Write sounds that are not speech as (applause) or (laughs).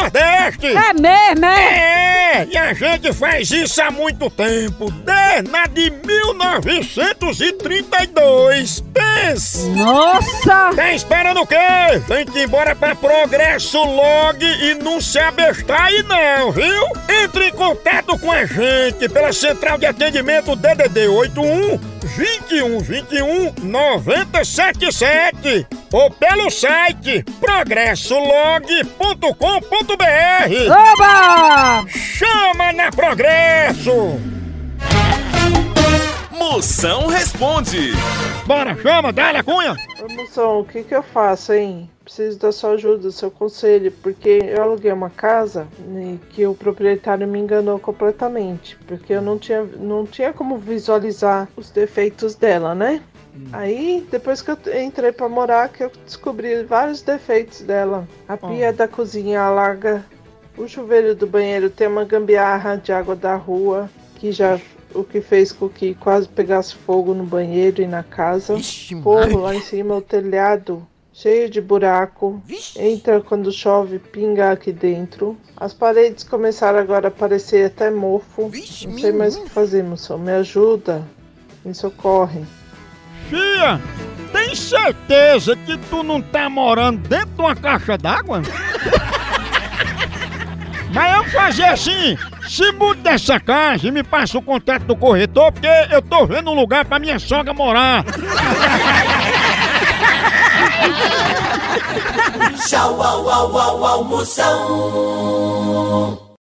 Nordeste! É mesmo, é? É, e a gente faz isso há muito tempo, desde de 1932. Nossa! Tá esperando o quê? Tem que ir embora pra Progresso Log e não se abestar aí não, viu? Entre em contato com a gente pela central de atendimento DDD 81 21 21 977 ou pelo site progressolog.com.br. Oba! Chama na Progresso! Moção responde. Bora, chama, dá-lhe cunha! Ô, moção, o que que eu faço, hein? Preciso da sua ajuda, do seu conselho, porque eu aluguei uma casa né, que o proprietário me enganou completamente, porque eu não tinha, não tinha como visualizar os defeitos dela, né? Aí, depois que eu entrei pra morar, que eu descobri vários defeitos dela. A pia da cozinha larga, o chuveiro do banheiro tem uma gambiarra de água da rua, que já o que fez com que quase pegasse fogo no banheiro e na casa. Forro lá em cima, o telhado cheio de buraco. Entra quando chove, pinga aqui dentro. As paredes começaram agora a parecer até mofo. Não sei mais o que fazer, moção. Me ajuda. Me socorre. Fia, tem certeza que tu não tá morando dentro de uma caixa d'água? (laughs) Mas eu fazer assim, se muda dessa casa e me passa o contato do corretor, porque eu tô vendo um lugar pra minha sogra morar. Tchau, au, au, au, au, Moção.